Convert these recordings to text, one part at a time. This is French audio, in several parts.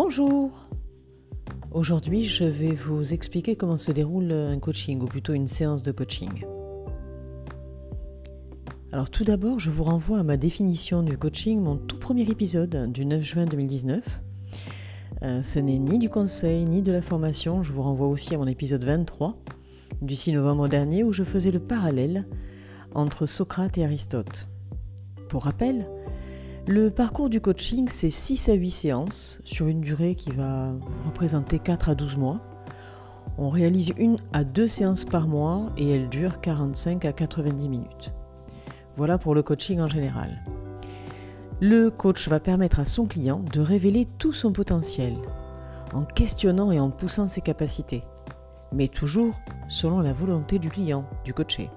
Bonjour Aujourd'hui, je vais vous expliquer comment se déroule un coaching, ou plutôt une séance de coaching. Alors tout d'abord, je vous renvoie à ma définition du coaching, mon tout premier épisode du 9 juin 2019. Euh, ce n'est ni du conseil, ni de la formation, je vous renvoie aussi à mon épisode 23 du 6 novembre dernier où je faisais le parallèle entre Socrate et Aristote. Pour rappel, le parcours du coaching, c'est 6 à 8 séances sur une durée qui va représenter 4 à 12 mois. On réalise une à deux séances par mois et elles durent 45 à 90 minutes. Voilà pour le coaching en général. Le coach va permettre à son client de révéler tout son potentiel en questionnant et en poussant ses capacités, mais toujours selon la volonté du client, du coaché.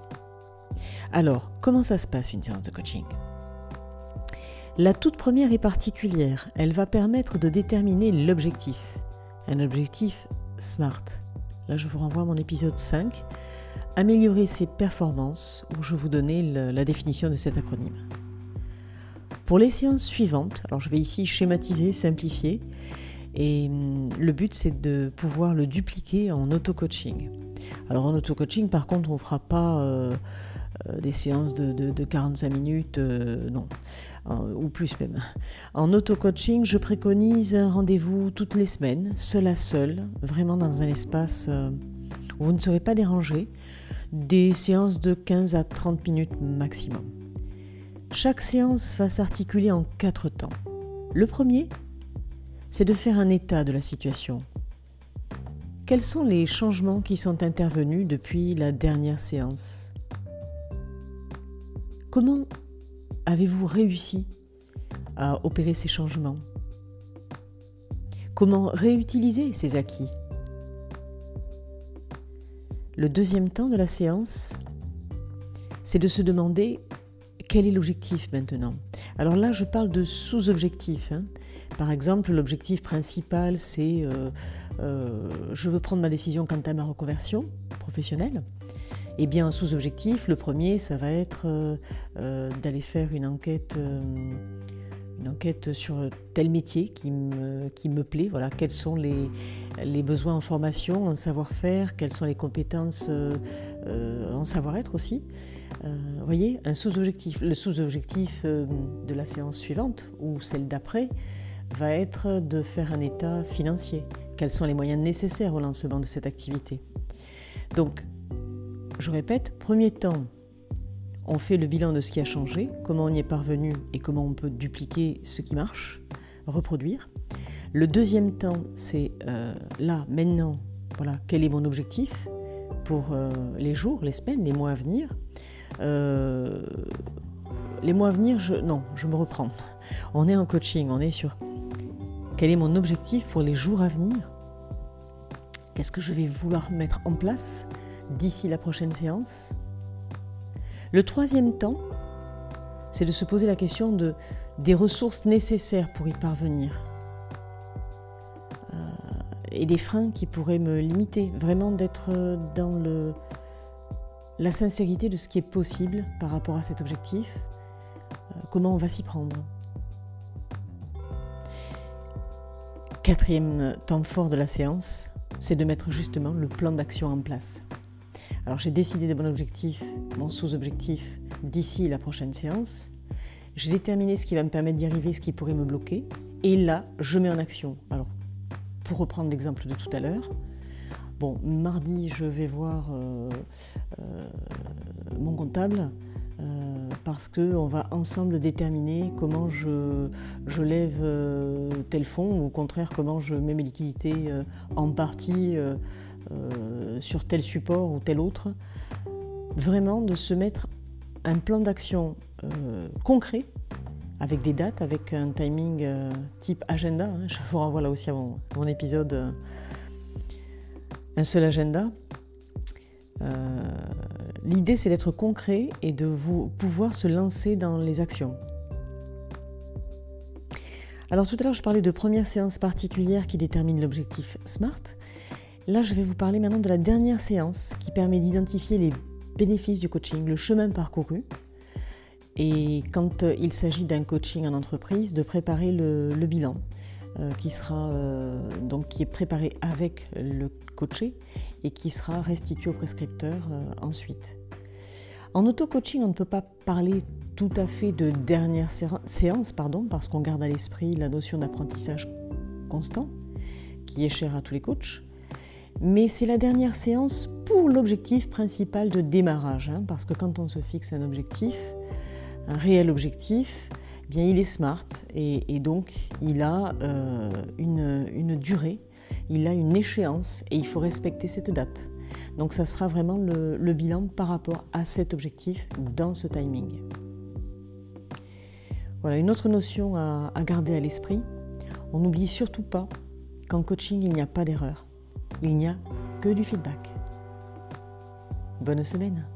Alors, comment ça se passe une séance de coaching? La toute première est particulière. Elle va permettre de déterminer l'objectif. Un objectif SMART. Là, je vous renvoie à mon épisode 5. Améliorer ses performances, où je vous donnais la définition de cet acronyme. Pour les séances suivantes, alors je vais ici schématiser, simplifier, et hum, le but c'est de pouvoir le dupliquer en auto-coaching. Alors en auto-coaching, par contre, on ne fera pas euh, des séances de, 45 minutes, euh, non, ou plus même. En auto-coaching, je préconise un rendez-vous toutes les semaines, seul à seul, vraiment dans un espace où vous ne serez pas dérangé, des séances de 15 à 30 minutes maximum. Chaque séance va s'articuler en quatre temps. Le premier, c'est de faire un état de la situation, quels sont les changements qui sont intervenus depuis la dernière séance? Comment avez-vous réussi à opérer ces changements? Comment réutiliser ces acquis? Le deuxième temps de la séance, c'est de se demander quel est l'objectif maintenant. Alors là, je parle de sous-objectifs. Hein. Par exemple, l'objectif principal, c'est euh, euh, je veux prendre ma décision quant à ma reconversion professionnelle. Eh bien, sous-objectif, le premier, ça va être euh, d'aller faire une enquête, une enquête sur tel métier qui me, plaît. Voilà, quels sont les, les besoins en formation, en savoir-faire, quelles sont les compétences en savoir-être aussi. vous voyez, un sous-objectif. Le sous-objectif de la séance suivante ou celle d'après, va être de faire un état financier. Quels sont les moyens nécessaires au lancement de cette activité? Donc, je répète, premier temps, on fait le bilan de ce qui a changé, comment on y est parvenu et comment on peut dupliquer ce qui marche, reproduire. Le deuxième temps, c'est euh, là, maintenant, voilà, quel est mon objectif pour euh, les jours, les semaines, les mois à venir. Euh, les mois à venir, je, non, je me reprends. On est en coaching, on est sur quel est mon objectif pour les jours à venir Qu'est-ce que je vais vouloir mettre en place d'ici la prochaine séance Le troisième temps, c'est de se poser la question de, des ressources nécessaires pour y parvenir euh, et des freins qui pourraient me limiter, vraiment d'être dans le, la sincérité de ce qui est possible par rapport à cet objectif, euh, comment on va s'y prendre. Quatrième temps fort de la séance, c'est de mettre justement le plan d'action en place. Alors j'ai décidé de mon objectif, mon sous-objectif d'ici la prochaine séance. J'ai déterminé ce qui va me permettre d'y arriver, ce qui pourrait me bloquer. Et là, je mets en action. Alors, pour reprendre l'exemple de tout à l'heure, bon, mardi, je vais voir euh, euh, mon comptable euh, parce qu'on va ensemble déterminer comment je, lève euh, tel fonds ou au contraire comment je mets mes liquidités en partie sur tel support ou tel autre. Vraiment de se mettre un plan d'action concret avec des dates, avec un timing type agenda. Hein. Je vous renvoie là aussi à mon, épisode Un seul agenda. L'idée, c'est d'être concret et de vous pouvoir se lancer dans les actions. Alors tout à l'heure, je parlais de première séance particulière qui détermine l'objectif SMART. Là, je vais vous parler maintenant de la dernière séance qui permet d'identifier les bénéfices du coaching, le chemin parcouru. Et quand il s'agit d'un coaching en entreprise, de préparer le, bilan qui sera donc qui est préparé avec le coaché et qui sera restitué au prescripteur ensuite. En auto-coaching, on ne peut pas parler tout à fait de dernière séance, pardon, parce qu'on garde à l'esprit la notion d'apprentissage constant, qui est chère à tous les coachs. Mais c'est la dernière séance pour l'objectif principal de démarrage, hein, parce que quand on se fixe un objectif, un réel objectif, eh bien il est smart et, donc il a euh, une, durée, il a une échéance et il faut respecter cette date. Donc ça sera vraiment le, bilan par rapport à cet objectif dans ce timing. Voilà, une autre notion à garder à l'esprit, on n'oublie surtout pas qu'en coaching, il n'y a pas d'erreur. Il n'y a que du feedback. Bonne semaine